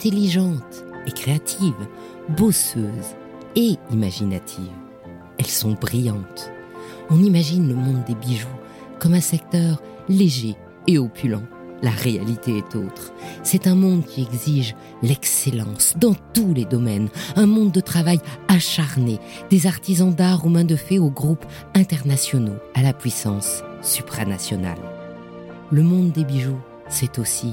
intelligentes et créatives, bosseuses et imaginatives. Elles sont brillantes. On imagine le monde des bijoux comme un secteur léger et opulent. La réalité est autre. C'est un monde qui exige l'excellence dans tous les domaines, un monde de travail acharné, des artisans d'art aux mains de fées aux groupes internationaux, à la puissance supranationale. Le monde des bijoux, c'est aussi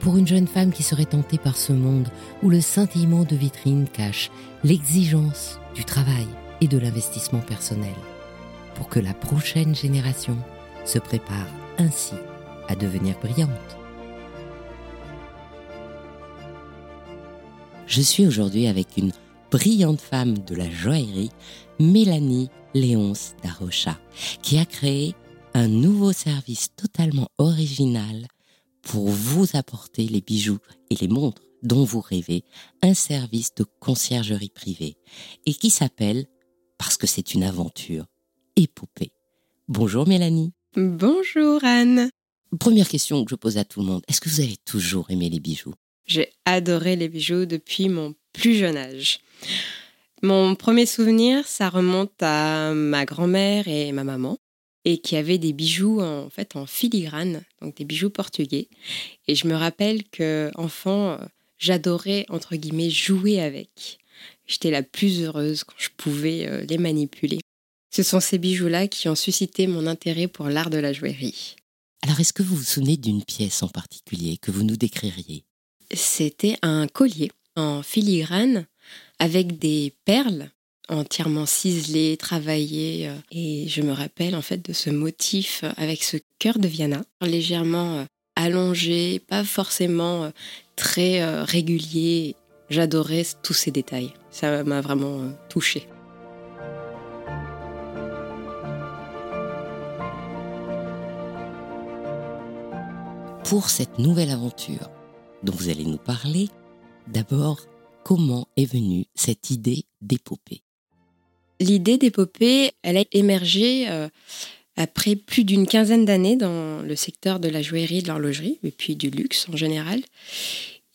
pour une jeune femme qui serait tentée par ce monde où le scintillement de vitrine cache l'exigence du travail et de l'investissement personnel, pour que la prochaine génération se prépare ainsi à devenir brillante. Je suis aujourd'hui avec une brillante femme de la joaillerie, Mélanie Léonce Darocha, qui a créé un nouveau service totalement original pour vous apporter les bijoux et les montres dont vous rêvez, un service de conciergerie privée, et qui s'appelle, parce que c'est une aventure, Épopée. Bonjour Mélanie. Bonjour Anne. Première question que je pose à tout le monde, est-ce que vous avez toujours aimé les bijoux? J'ai adoré les bijoux depuis mon plus jeune âge. Mon premier souvenir, ça remonte à ma grand-mère et ma maman, et qui avaient des bijoux en fait en filigrane, donc des bijoux portugais. Et je me rappelle que enfant, j'adorais entre guillemets jouer avec. J'étais la plus heureuse quand je pouvais euh, les manipuler. Ce sont ces bijoux-là qui ont suscité mon intérêt pour l'art de la joaillerie. Alors, est-ce que vous vous souvenez d'une pièce en particulier que vous nous décririez? C'était un collier en filigrane avec des perles entièrement ciselées, travaillées. Euh, et je me rappelle en fait de ce motif avec ce cœur de Viana, légèrement euh, allongé, pas forcément euh, très régulier. J'adorais tous ces détails. Ça m'a vraiment touchée. Pour cette nouvelle aventure, dont vous allez nous parler. D'abord, comment est venue cette idée d'épopée? L'idée d'épopée, elle a émergé euh, après plus d'une quinzaine d'années dans le secteur de la joaillerie, de l'horlogerie, et puis du luxe en général.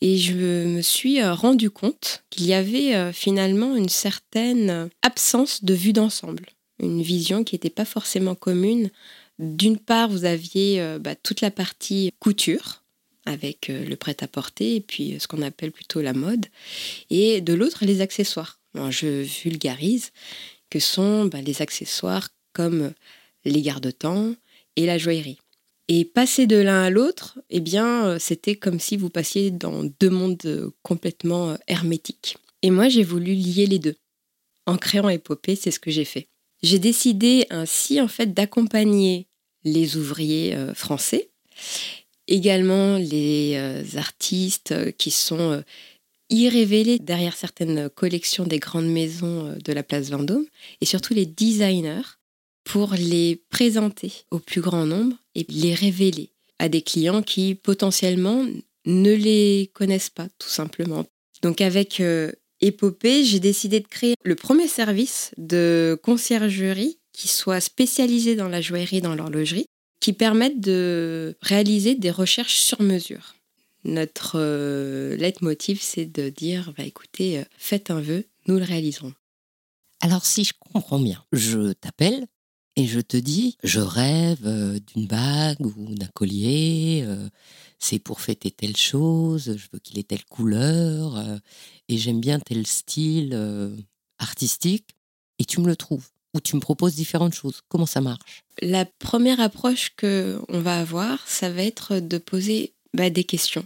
Et je me suis euh, rendu compte qu'il y avait euh, finalement une certaine absence de vue d'ensemble, une vision qui n'était pas forcément commune. D'une part, vous aviez bah, toute la partie couture, avec le prêt-à-porter et puis ce qu'on appelle plutôt la mode. Et de l'autre, les accessoires. je vulgarise que sont bah, les accessoires comme les garde-temps et la joaillerie. Et passer de l'un à l'autre, eh bien, euh, c'était comme si vous passiez dans deux mondes complètement hermétiques. Et moi, j'ai voulu lier les deux. En créant Épopée, c'est ce que j'ai fait. J'ai décidé ainsi, en fait, d'accompagner les ouvriers français également les euh, artistes euh, qui sont euh, irrévélés derrière certaines collections des grandes maisons de la place Vendôme et surtout les designers pour les présenter au plus grand nombre et les révéler à des clients qui potentiellement ne les connaissent pas tout simplement. Donc avec Épopée, j'ai décidé de créer le premier service de conciergerie qui soit spécialisé dans la joaillerie, dans l'horlogerie, qui permettent de réaliser des recherches sur mesure. Notre euh, leitmotiv, c'est de dire, bah, écoutez, euh, faites un vœu, nous le réaliserons. Alors si je comprends bien, je t'appelle et je te dis, je rêve euh, d'une bague ou d'un collier, c'est pour fêter telle chose, je veux qu'il ait telle couleur, et j'aime bien tel style artistique, et tu me le trouves ou tu me proposes différentes choses. Comment ça marche? La première approche que on va avoir, ça va être de poser bah, des questions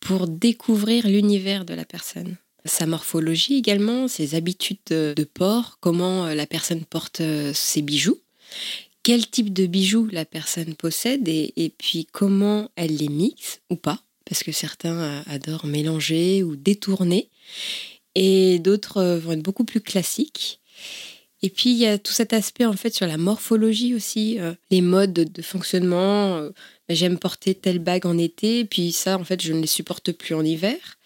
pour découvrir l'univers de la personne. Sa morphologie également, ses habitudes de, port, comment euh, la personne porte euh, ses bijoux, quel type de bijoux la personne possède et, puis comment elle les mixe ou pas, parce que certains adorent mélanger ou détourner, et d'autres vont être beaucoup plus classiques. Et puis il y a tout cet aspect en fait sur la morphologie aussi, euh, les modes de, fonctionnement. Euh, j'aime porter telle bague en été, puis ça en fait je ne les supporte plus en hiver.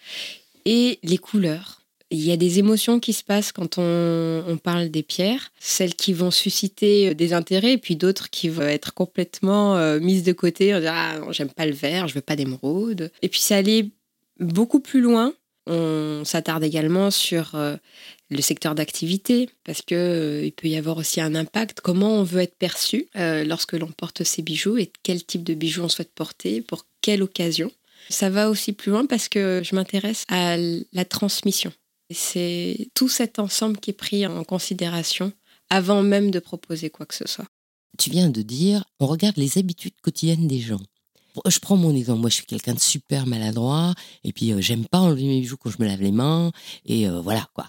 Et les couleurs. Il y a des émotions qui se passent quand on, parle des pierres, celles qui vont susciter euh, des intérêts, puis d'autres qui vont être complètement mises de côté. On dit ah j'aime pas le vert, je veux pas d'émeraude. Et puis ça allait beaucoup plus loin. On s'attarde également sur le secteur d'activité, parce qu'il euh, il peut y avoir aussi un impact, comment on veut être perçu euh, lorsque l'on porte ces bijoux et quel type de bijoux on souhaite porter, pour quelle occasion. Ça va aussi plus loin parce que je m'intéresse à la transmission. C'est tout cet ensemble qui est pris en considération avant même de proposer quoi que ce soit. Tu viens de dire, on regarde les habitudes quotidiennes des gens. Je prends mon exemple. Moi, je suis quelqu'un de super maladroit. Et puis, euh, j'aime pas enlever mes bijoux quand je me lave les mains. Et voilà, quoi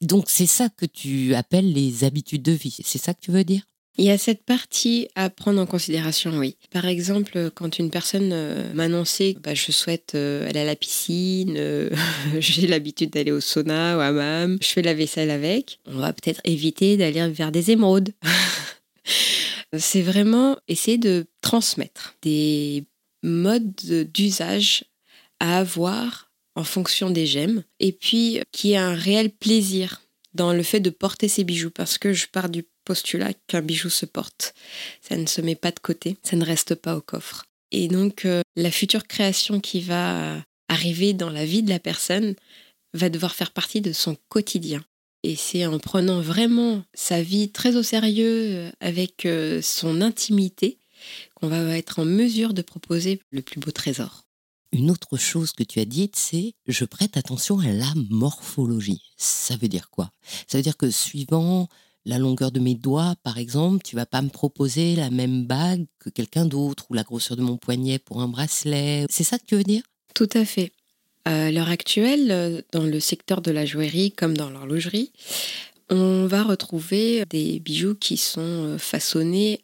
donc c'est ça que tu appelles les habitudes de vie, c'est ça que tu veux dire? Il y a cette partie à prendre en considération, oui. Par exemple, quand une personne euh, m'annonçait bah, je souhaite euh, aller à la piscine, euh, j'ai l'habitude d'aller au sauna, au hammam, je fais la vaisselle avec, on va peut-être éviter d'aller vers des émeraudes. C'est vraiment essayer de transmettre des modes d'usage à avoir en fonction des gemmes, et puis qui ait un réel plaisir dans le fait de porter ces bijoux, parce que je pars du postulat qu'un bijou se porte. Ça ne se met pas de côté, ça ne reste pas au coffre. Et donc, euh, la future création qui va arriver dans la vie de la personne va devoir faire partie de son quotidien. Et c'est en prenant vraiment sa vie très au sérieux, euh, avec euh, son intimité, qu'on va être en mesure de proposer le plus beau trésor. Une autre chose que tu as dite, c'est je prête attention à la morphologie. Ça veut dire quoi? Ça veut dire que suivant la longueur de mes doigts, par exemple, tu vas pas me proposer la même bague que quelqu'un d'autre ou la grosseur de mon poignet pour un bracelet. C'est ça que tu veux dire? Tout à fait. À l'heure actuelle, dans le secteur de la joaillerie comme dans l'horlogerie, on va retrouver des bijoux qui sont façonnés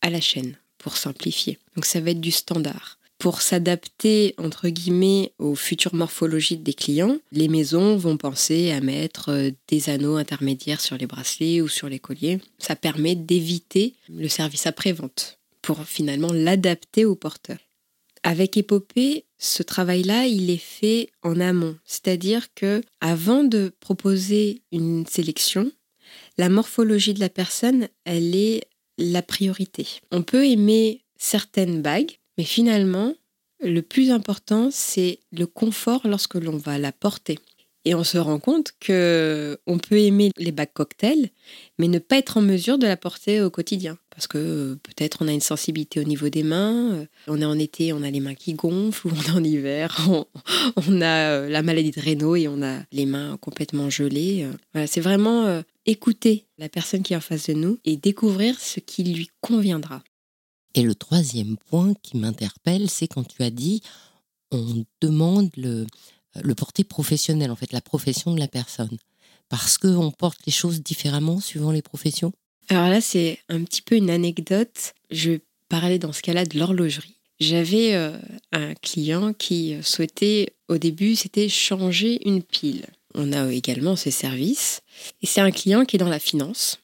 à la chaîne, pour simplifier. Donc ça va être du standard. Pour s'adapter, entre guillemets, aux futures morphologies des clients, les maisons vont penser à mettre euh, des anneaux intermédiaires sur les bracelets ou sur les colliers. Ça permet d'éviter le service après-vente pour finalement l'adapter au porteur. Avec Épopée, ce travail-là, il est fait en amont, c'est-à-dire que avant de proposer une sélection, la morphologie de la personne, elle est la priorité. On peut aimer certaines bagues, mais finalement, le plus important, c'est le confort lorsque l'on va la porter. Et on se rend compte que on peut aimer les bagues cocktails, mais ne pas être en mesure de la porter au quotidien. Parce que euh, peut-être on a une sensibilité au niveau des mains, euh, on est en été, on a les mains qui gonflent, ou on est en hiver, on, a euh, la maladie de Raynaud et on a les mains complètement gelées. Voilà, c'est vraiment écouter la personne qui est en face de nous et découvrir ce qui lui conviendra. Et le troisième point qui m'interpelle, c'est quand tu as dit on demande le, porté professionnel, en fait, la profession de la personne. Parce qu'on porte les choses différemment suivant les professions? Alors là, c'est un petit peu une anecdote. Je parlais dans ce cas-là de l'horlogerie. J'avais euh, un client qui souhaitait, au début, c'était changer une pile. On a également ses services. Et c'est un client qui est dans la finance,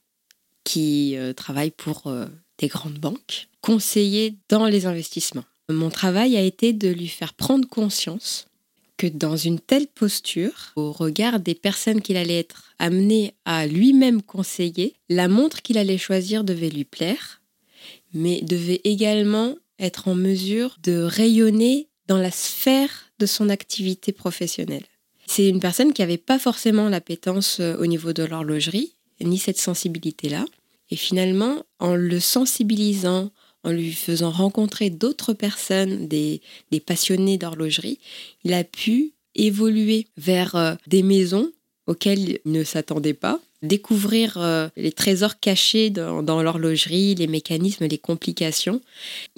qui euh, travaille pour euh, des grandes banques, conseiller dans les investissements. Mon travail a été de lui faire prendre conscience que dans une telle posture, au regard des personnes qu'il allait être amené à lui-même conseiller, la montre qu'il allait choisir devait lui plaire, mais devait également être en mesure de rayonner dans la sphère de son activité professionnelle. C'est une personne qui n'avait pas forcément l'appétence euh, au niveau de l'horlogerie, ni cette sensibilité-là. Et finalement, en le sensibilisant, en lui faisant rencontrer d'autres personnes, des, passionnés d'horlogerie, il a pu évoluer vers euh, des maisons auxquelles il ne s'attendait pas, découvrir euh, les trésors cachés dans, l'horlogerie, les mécanismes, les complications.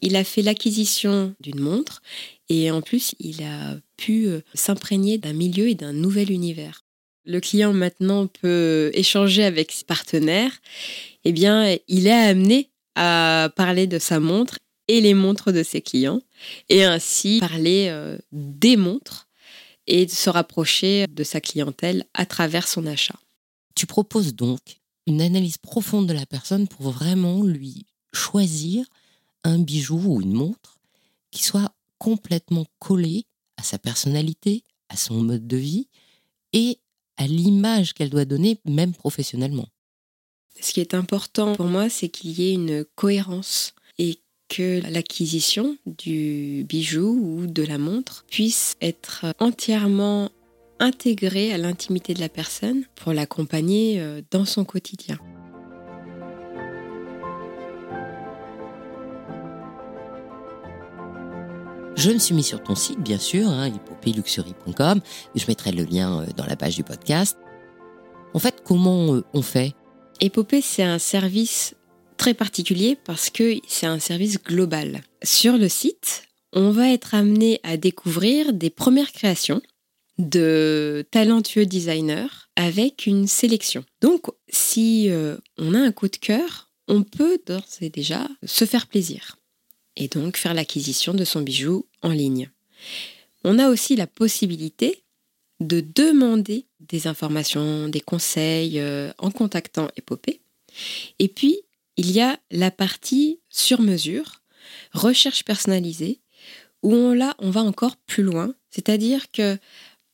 Il a fait l'acquisition d'une montre et en plus, il a pu euh, s'imprégner d'un milieu et d'un nouvel univers. Le client maintenant peut échanger avec ses partenaires. Eh bien, il est amené à parler de sa montre et les montres de ses clients, et ainsi parler euh, des montres et se rapprocher de sa clientèle à travers son achat. Tu proposes donc une analyse profonde de la personne pour vraiment lui choisir un bijou ou une montre qui soit complètement collé à sa personnalité, à son mode de vie et à l'image qu'elle doit donner, même professionnellement. Ce qui est important pour moi, c'est qu'il y ait une cohérence et que l'acquisition du bijou ou de la montre puisse être entièrement intégrée à l'intimité de la personne pour l'accompagner euh, dans son quotidien. Je me suis mis sur ton site, bien sûr, hein. Je mettrai le lien euh, dans la page du podcast. En fait, comment euh, on fait? Épopée, c'est un service très particulier parce que c'est un service global. Sur le site, on va être amené à découvrir des premières créations de talentueux designers avec une sélection. Donc, si euh, on a un coup de cœur, on peut d'ores et déjà se faire plaisir et donc faire l'acquisition de son bijou en ligne. On a aussi la possibilité de demander des informations, des conseils euh, en contactant Épopée. Et puis, il y a la partie sur mesure, recherche personnalisée, où on, là, on va encore plus loin, c'est-à-dire que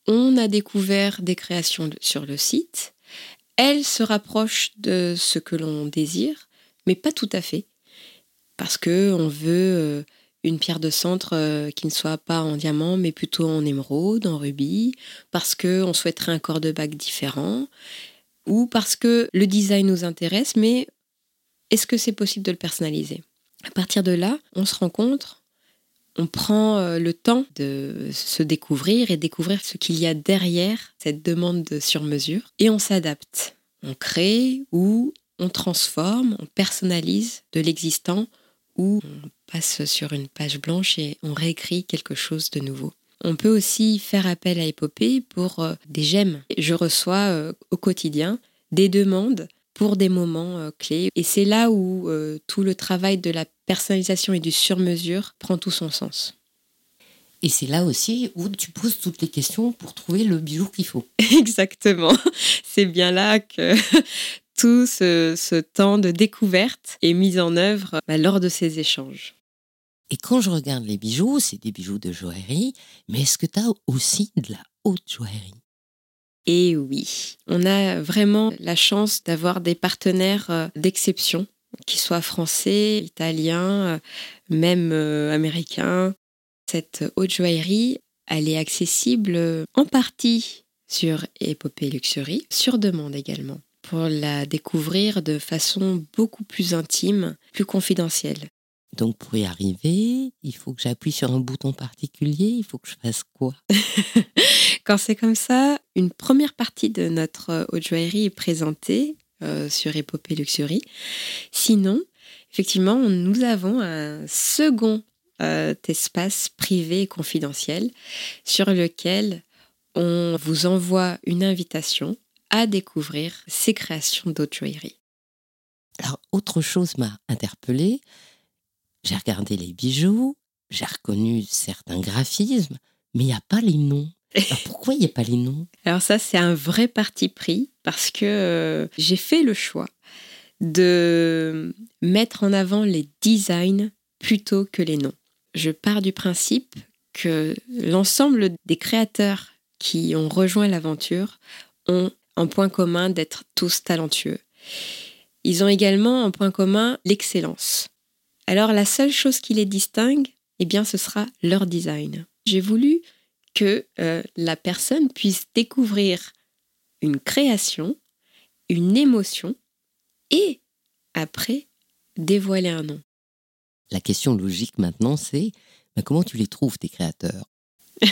on a découvert des créations sur le site, elles se rapprochent de ce que l'on désire, mais pas tout à fait parce que on veut euh, une pierre de centre euh, qui ne soit pas en diamant mais plutôt en émeraude, en rubis, parce que on souhaiterait un corps de bague différent ou parce que le design nous intéresse mais est-ce que c'est possible de le personnaliser? À partir de là, on se rencontre, on prend euh, le temps de se découvrir et découvrir ce qu'il y a derrière cette demande de sur-mesure et on s'adapte. On crée ou on transforme, on personnalise de l'existant ou on passe sur une page blanche et on réécrit quelque chose de nouveau. On peut aussi faire appel à Épopée pour euh, des j'aime. Je reçois euh, au quotidien des demandes pour des moments euh, clés. Et c'est là où tout le travail de la personnalisation et du sur-mesure prend tout son sens. Et c'est là aussi où tu poses toutes les questions pour trouver le bijou qu'il faut. Exactement. C'est bien là que tout ce, temps de découverte est mis en œuvre bah, lors de ces échanges. Et quand je regarde les bijoux, c'est des bijoux de joaillerie, mais est-ce que tu as aussi de la haute joaillerie? Eh oui, on a vraiment la chance d'avoir des partenaires euh, d'exception, qu'ils soient français, italiens, euh, même euh, américains. Cette haute joaillerie, elle est accessible en partie sur Épopée Luxury, sur demande également pour la découvrir de façon beaucoup plus intime, plus confidentielle. Donc pour y arriver, il faut que j'appuie sur un bouton particulier, il faut que je fasse quoi? Quand c'est comme ça, une première partie de notre haute joaillerie est présentée euh, sur Épopée Luxury. Sinon, effectivement, nous avons un second euh, espace privé et confidentiel sur lequel on vous envoie une invitation à découvrir ces créations d'autres joaillerie. Alors, autre chose m'a interpellée. J'ai regardé les bijoux, j'ai reconnu certains graphismes, mais il n'y a pas les noms. Alors pourquoi il n'y a pas les noms? Alors ça, c'est un vrai parti pris parce que euh, j'ai fait le choix de mettre en avant les designs plutôt que les noms. Je pars du principe que l'ensemble des créateurs qui ont rejoint l'aventure ont en point commun d'être tous talentueux. Ils ont également en point commun l'excellence. Alors la seule chose qui les distingue, eh bien ce sera leur design. J'ai voulu que euh, la personne puisse découvrir une création, une émotion et après dévoiler un nom. La question logique maintenant, c'est bah, comment tu les trouves, tes créateurs?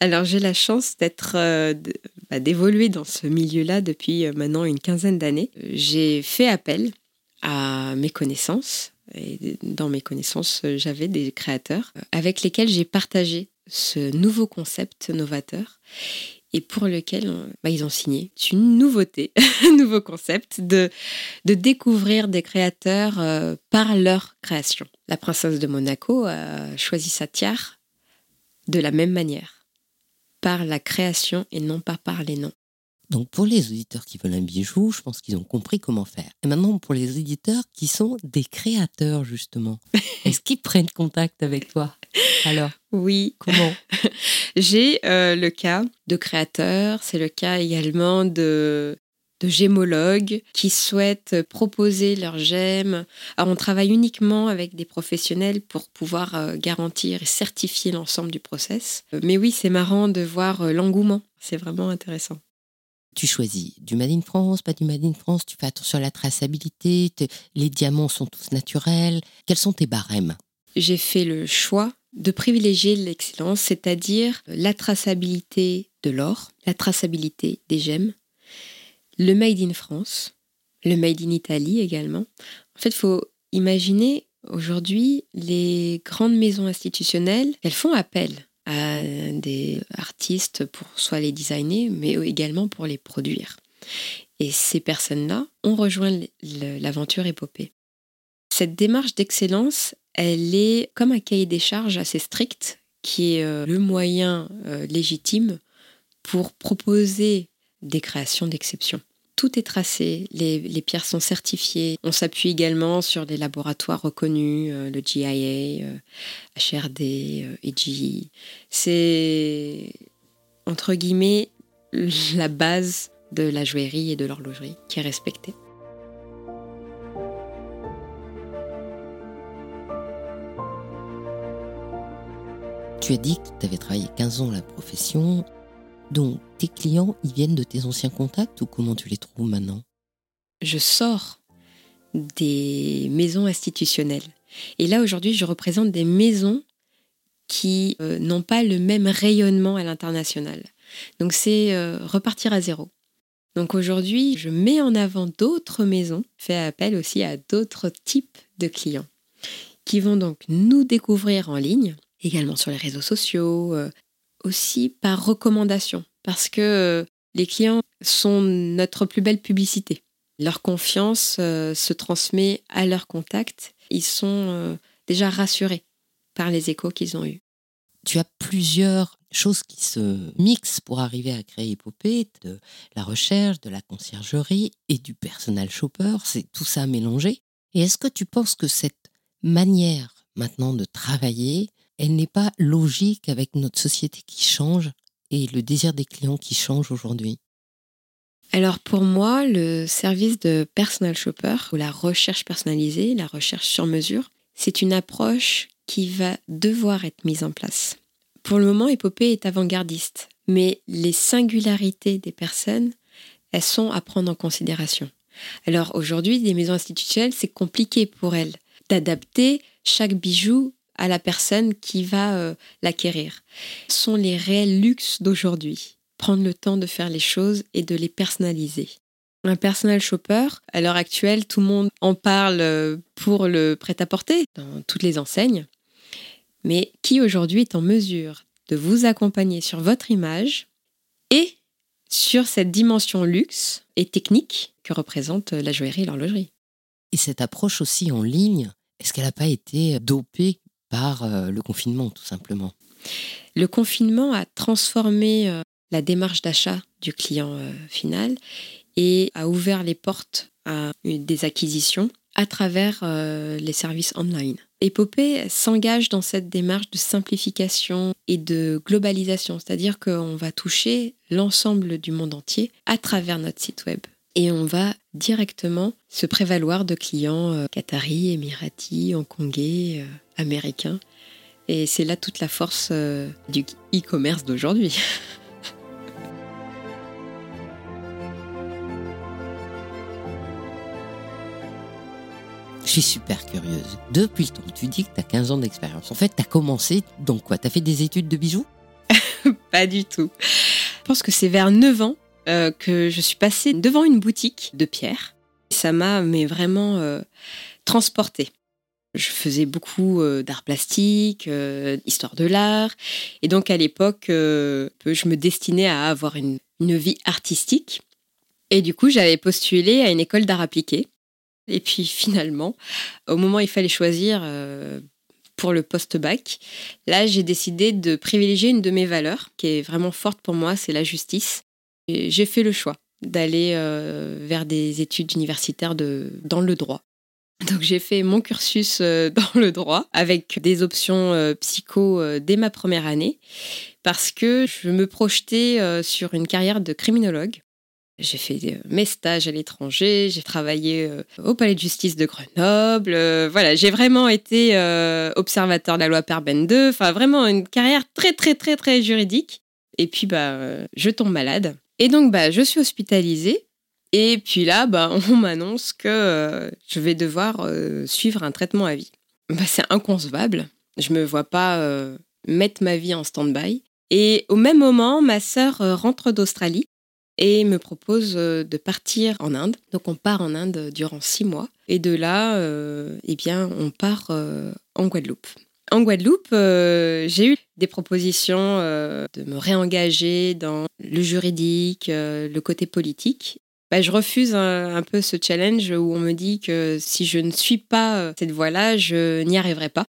Alors j'ai la chance d'être, euh, bah, d'évoluer dans ce milieu-là depuis euh, maintenant une quinzaine d'années. J'ai fait appel à mes connaissances. Et dans mes connaissances, j'avais des créateurs avec lesquels j'ai partagé ce nouveau concept novateur. et pour lequel bah, ils ont signé. C'est une nouveauté, un nouveau concept de, de découvrir des créateurs euh, par leur création. La princesse de Monaco a choisi sa tiare de la même manière, par la création et non pas par les noms. Donc pour les auditeurs qui veulent un bijou, je pense qu'ils ont compris comment faire. Et maintenant pour les auditeurs qui sont des créateurs justement, est-ce qu'ils prennent contact avec toi Alors? Oui. Comment? J'ai euh, le cas de créateurs, c'est le cas également de de gémologues qui souhaitent proposer leurs gemmes. Alors, on travaille uniquement avec des professionnels pour pouvoir euh, garantir et certifier l'ensemble du process. Mais oui, c'est marrant de voir euh, l'engouement. C'est vraiment intéressant. Tu choisis du Made in France, pas du Made in France, tu fais attention à la traçabilité, les diamants sont tous naturels. Quels sont tes barèmes? J'ai fait le choix de privilégier l'excellence, c'est-à-dire la traçabilité de l'or, la traçabilité des gemmes, le Made in France, le Made in Italie également. En fait, il faut imaginer aujourd'hui les grandes maisons institutionnelles, elles font appel à des artistes pour soit les designer, mais également pour les produire. Et ces personnes-là ont rejoint l'aventure épopée. Cette démarche d'excellence, elle est comme un cahier des charges assez strict, qui est euh, le moyen euh, légitime pour proposer des créations d'exception. Tout est tracé, les, pierres sont certifiées. On s'appuie également sur des laboratoires reconnus, euh, le GIA, HRD, EGI. C'est, entre guillemets, la base de la joaillerie et de l'horlogerie qui est respectée. Tu as dit que tu avais travaillé 15 ans la profession. Donc, tes clients, ils viennent de tes anciens contacts ou comment tu les trouves maintenant? Je sors des maisons institutionnelles. Et là, aujourd'hui, je représente des maisons qui euh, n'ont pas le même rayonnement à l'international. Donc, c'est euh, repartir à zéro. Donc aujourd'hui, je mets en avant d'autres maisons, fais appel aussi à d'autres types de clients qui vont donc nous découvrir en ligne, également sur les réseaux sociaux, euh, aussi par recommandation, parce que euh, les clients sont notre plus belle publicité. Leur confiance euh, se transmet à leur contact. Ils sont euh, déjà rassurés par les échos qu'ils ont eus. Tu as plusieurs choses qui se mixent pour arriver à créer Épopée, de la recherche, de la conciergerie et du personal shopper, c'est tout ça mélangé. Et est-ce que tu penses que cette manière maintenant de travailler elle n'est pas logique avec notre société qui change et le désir des clients qui change aujourd'hui alors pour moi, le service de personal shopper ou la recherche personnalisée, la recherche sur mesure, c'est une approche qui va devoir être mise en place. Pour le moment, Épopée est avant-gardiste, mais les singularités des personnes, elles sont à prendre en considération. Alors aujourd'hui, des maisons institutionnelles, c'est compliqué pour elles d'adapter chaque bijou à la personne qui va euh, l'acquérir. Sont les réels luxes d'aujourd'hui. Prendre le temps de faire les choses et de les personnaliser. Un personal shopper, à l'heure actuelle, tout le monde en parle euh, pour le prêt-à-porter dans toutes les enseignes. Mais qui aujourd'hui est en mesure de vous accompagner sur votre image et sur cette dimension luxe et technique que représente la joaillerie et l'horlogerie? Et cette approche aussi en ligne, est-ce qu'elle n'a pas été dopée par euh, le confinement, tout simplement. Le confinement a transformé euh, la démarche d'achat du client euh, final et a ouvert les portes à des acquisitions à travers les services online. Epopée s'engage dans cette démarche de simplification et de globalisation, c'est-à-dire qu'on va toucher l'ensemble du monde entier à travers notre site web. Et on va directement se prévaloir de clients qataris, émiratis, hongkongais, américain. Et c'est là toute la force euh, du e-commerce d'aujourd'hui. Je suis super curieuse. Depuis le temps, tu dis que tu as 15 ans d'expérience. En fait, tu as commencé donc quoi? Tu as fait des études de bijoux? Pas du tout. Je pense que c'est vers 9 ans euh, que je suis passée devant une boutique de pierre. Ça m'a vraiment euh, transportée. Je faisais beaucoup d'art plastique, d'histoire de l'art. Et donc, à l'époque, je me destinais à avoir une, une vie artistique. Et du coup, j'avais postulé à une école d'art appliqué. Et puis finalement, au moment où il fallait choisir pour le post-bac, là, j'ai décidé de privilégier une de mes valeurs qui est vraiment forte pour moi, c'est la justice. J'ai fait le choix d'aller vers des études universitaires dans le droit. Donc j'ai fait mon cursus euh, dans le droit avec des options euh, psycho euh, dès ma première année parce que je me projetais sur une carrière de criminologue. J'ai fait mes stages à l'étranger, j'ai travaillé au palais de justice de Grenoble. voilà, j'ai vraiment été observateur de la loi Perben 2. Enfin, vraiment une carrière très, très, très, très juridique. Et puis, bah, je tombe malade. Et donc, bah, je suis hospitalisée et puis là, bah, on m'annonce que euh, je vais devoir euh, suivre un traitement à vie. Bah, c'est inconcevable. Je ne me vois pas euh, mettre ma vie en stand-by. Et au même moment, ma sœur rentre d'Australie et me propose de partir en Inde. Donc on part en Inde durant six mois. Et de là, eh bien, on part en Guadeloupe. En Guadeloupe, j'ai eu des propositions de me réengager dans le juridique, le côté politique. Bah, je refuse un, peu ce challenge où on me dit que si je ne suis pas euh, cette voie-là, je n'y arriverai pas.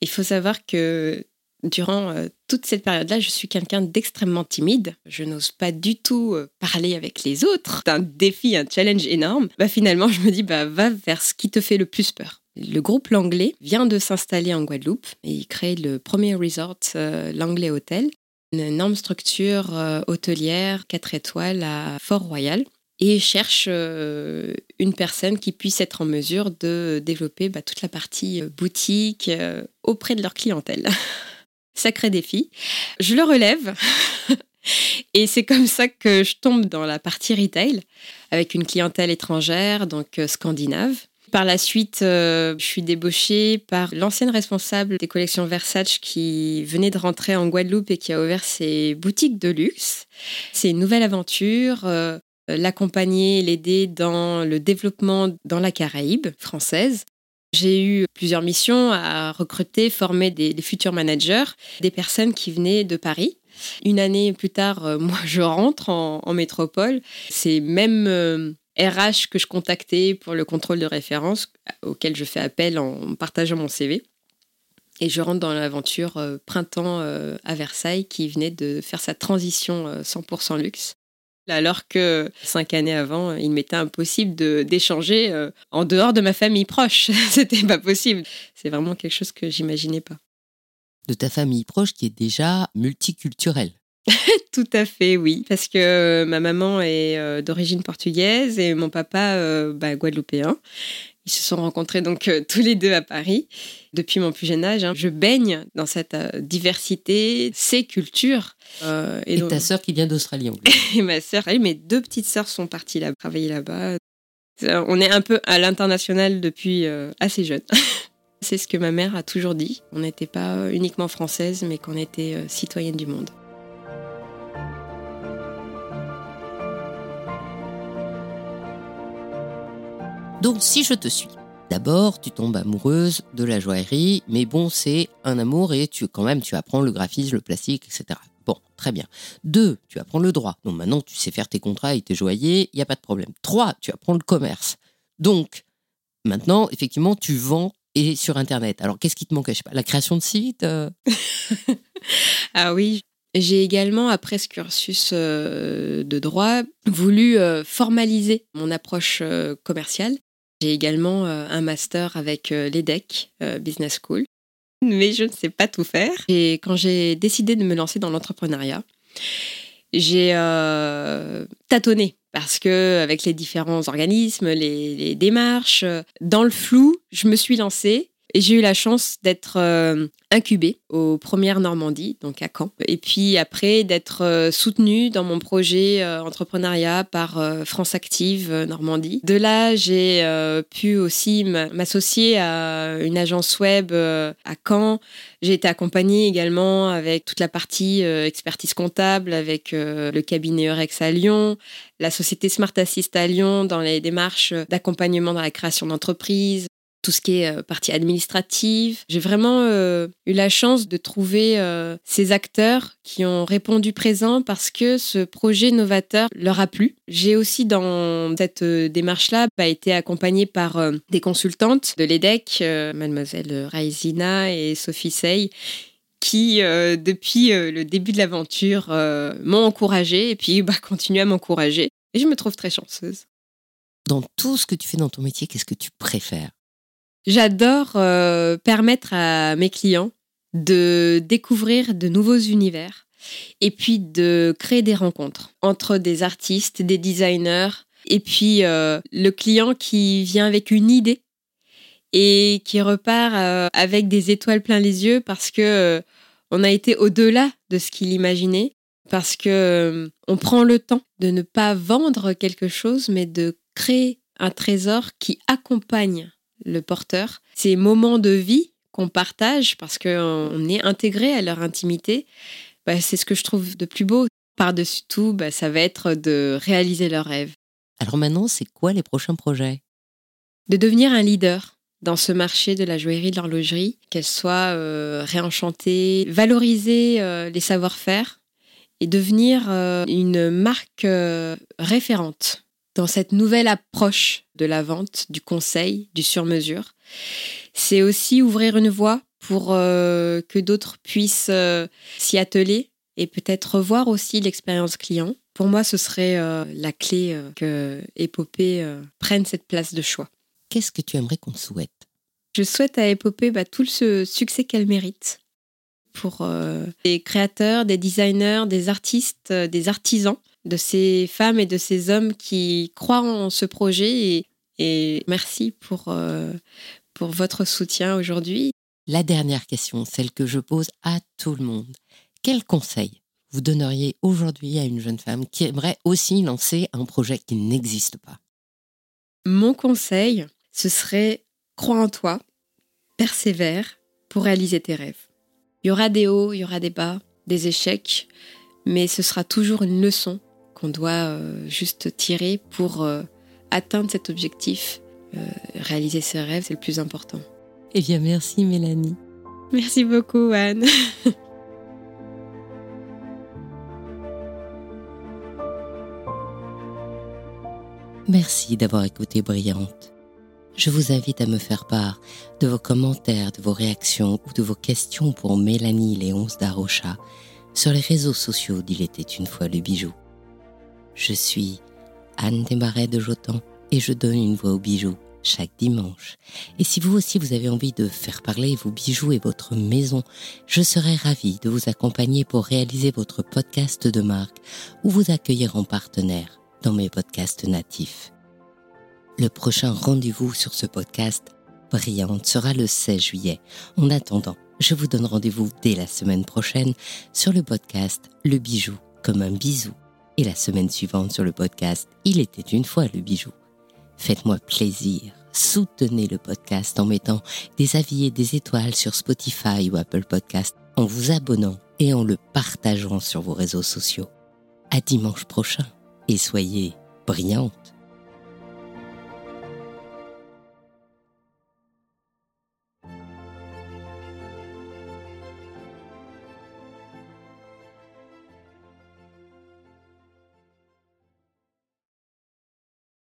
Il faut savoir que durant euh, toute cette période-là, je suis quelqu'un d'extrêmement timide. Je n'ose pas du tout euh, parler avec les autres. C'est un défi, un challenge énorme. Bah, finalement, je me dis, bah, va vers ce qui te fait le plus peur. Le groupe L'Anglais vient de s'installer en Guadeloupe et il crée le premier resort, l'Anglais Hotel, une énorme structure hôtelière 4 étoiles à Fort-Royal et cherchent euh, une personne qui puisse être en mesure de développer bah, toute la partie euh, boutique euh, auprès de leur clientèle. Sacré défi. Je le relève. Et c'est comme ça que je tombe dans la partie retail avec une clientèle étrangère, donc scandinave. Par la suite, je suis débauchée par l'ancienne responsable des collections Versace qui venait de rentrer en Guadeloupe et qui a ouvert ses boutiques de luxe. C'est une nouvelle aventure. Euh, l'accompagner, l'aider dans le développement dans la Caraïbe française. J'ai eu plusieurs missions à recruter, former des, futurs managers, des personnes qui venaient de Paris. Une année plus tard, euh, moi, je rentre en, métropole. C'est même RH euh, que je contactais pour le contrôle de référence, auquel je fais appel en partageant mon CV. Et je rentre dans l'aventure Printemps à Versailles qui venait de faire sa transition 100% luxe alors que cinq années avant, il m'était impossible d'échanger euh, en dehors de ma famille proche. C'était pas possible. C'est vraiment quelque chose que j'imaginais pas. De ta famille proche qui est déjà multiculturelle. Tout à fait, oui. Parce que euh, ma maman est euh, d'origine portugaise et mon papa bah, guadeloupéen. Ils se sont rencontrés donc euh, tous les deux à Paris. Depuis mon plus jeune âge, hein, je baigne dans cette euh, diversité, ces cultures. Euh, et, ta sœur qui vient d'Australie Et ma sœur, mes deux petites sœurs sont parties là, travailler là-bas. On est un peu à l'international depuis assez jeune. C'est ce que ma mère a toujours dit. On n'était pas uniquement française, mais qu'on était citoyenne du monde. Donc si je te suis, d'abord tu tombes amoureuse de la joaillerie, mais bon c'est un amour et tu quand même tu apprends le graphisme, le plastique, etc. Bon, très bien. Deux, tu apprends le droit. Donc maintenant tu sais faire tes contrats et tes joailliers, il n'y a pas de problème. Trois, tu apprends le commerce. Donc maintenant effectivement tu vends et sur Internet. Alors qu'est-ce qui te manque Je sais pas, la création de sites euh? Ah oui, j'ai également, après ce cursus euh, de droit, voulu euh, formaliser mon approche commerciale j'ai également euh, un master avec euh, l'EDEC euh, Business School, mais je ne sais pas tout faire. Et quand j'ai décidé de me lancer dans l'entrepreneuriat, j'ai tâtonné. Parce que avec les différents organismes, les, démarches, dans le flou, je me suis lancée j'ai eu la chance d'être euh, incubée aux premières Normandie, donc à Caen. Et puis après, d'être euh, soutenue dans mon projet euh, entrepreneuriat par France Active Normandie. De là, j'ai pu aussi m'associer à une agence web à Caen. J'ai été accompagnée également avec toute la partie expertise comptable, avec le cabinet Eurex à Lyon, la société Smart Assist à Lyon dans les démarches d'accompagnement dans la création d'entreprise, tout ce qui est euh, partie administrative. J'ai vraiment euh, eu la chance de trouver euh, ces acteurs qui ont répondu présent parce que ce projet novateur leur a plu. J'ai aussi dans cette démarche-là bah, été accompagnée par des consultantes de l'EDEC, mademoiselle Raizina et Sophie Sey, qui, depuis le début de l'aventure, m'ont encouragée et puis bah, continuent à m'encourager. Et je me trouve très chanceuse. Dans tout ce que tu fais dans ton métier, qu'est-ce que tu préfères? J'adore euh, permettre à mes clients de découvrir de nouveaux univers et puis de créer des rencontres entre des artistes, des designers et puis euh, le client qui vient avec une idée et qui repart euh, avec des étoiles plein les yeux parce que on a été au-delà de ce qu'il imaginait parce que on prend le temps de ne pas vendre quelque chose mais de créer un trésor qui accompagne le porteur. Ces moments de vie qu'on partage parce qu'on est intégré à leur intimité, bah, c'est ce que je trouve de plus beau. Par-dessus tout, bah, ça va être de réaliser leurs rêves. Alors maintenant, c'est quoi les prochains projets? De devenir un leader dans ce marché de la joaillerie, de l'horlogerie, qu'elle soit euh, réenchantée, valoriser euh, les savoir-faire et devenir euh, une marque référente dans cette nouvelle approche de la vente, du conseil, du sur-mesure. C'est aussi ouvrir une voie pour euh, que d'autres puissent euh, s'y atteler et peut-être revoir aussi l'expérience client. Pour moi, ce serait euh, la clé que Épopée prenne cette place de choix. Qu'est-ce que tu aimerais qu'on souhaite? Je souhaite à Épopée bah, tout le succès qu'elle mérite pour des créateurs, des designers, des artistes, des artisans de ces femmes et de ces hommes qui croient en ce projet. Et, merci pour, euh, pour votre soutien aujourd'hui. La dernière question, celle que je pose à tout le monde. Quel conseil vous donneriez aujourd'hui à une jeune femme qui aimerait aussi lancer un projet qui n'existe pas? Mon conseil, ce serait crois en toi, persévère pour réaliser tes rêves. Il y aura des hauts, il y aura des bas, des échecs, mais ce sera toujours une leçon qu'on doit euh, juste tirer pour euh, atteindre cet objectif. Euh, réaliser ses rêves, c'est le plus important. Eh bien, merci Mélanie. Merci beaucoup Anne. Merci d'avoir écouté Brillante. Je vous invite à me faire part de vos commentaires, de vos réactions ou de vos questions pour Mélanie Léonce d'Arocha sur les réseaux sociaux d'Il était une fois le bijou. Je suis Anne Desmarais de Jotan et je donne une voix aux bijoux chaque dimanche. Et si vous aussi vous avez envie de faire parler vos bijoux et votre maison, je serai ravie de vous accompagner pour réaliser votre podcast de marque ou vous accueillir en partenaire dans mes podcasts natifs. Le prochain rendez-vous sur ce podcast brillante sera le 16 juillet. En attendant, je vous donne rendez-vous dès la semaine prochaine sur le podcast Le bijou comme un bisou et la semaine suivante sur le podcast Il était une fois le bijou. Faites-moi plaisir, soutenez le podcast en mettant des avis et des étoiles sur Spotify ou Apple Podcast, en vous abonnant et en le partageant sur vos réseaux sociaux. À dimanche prochain et soyez brillants.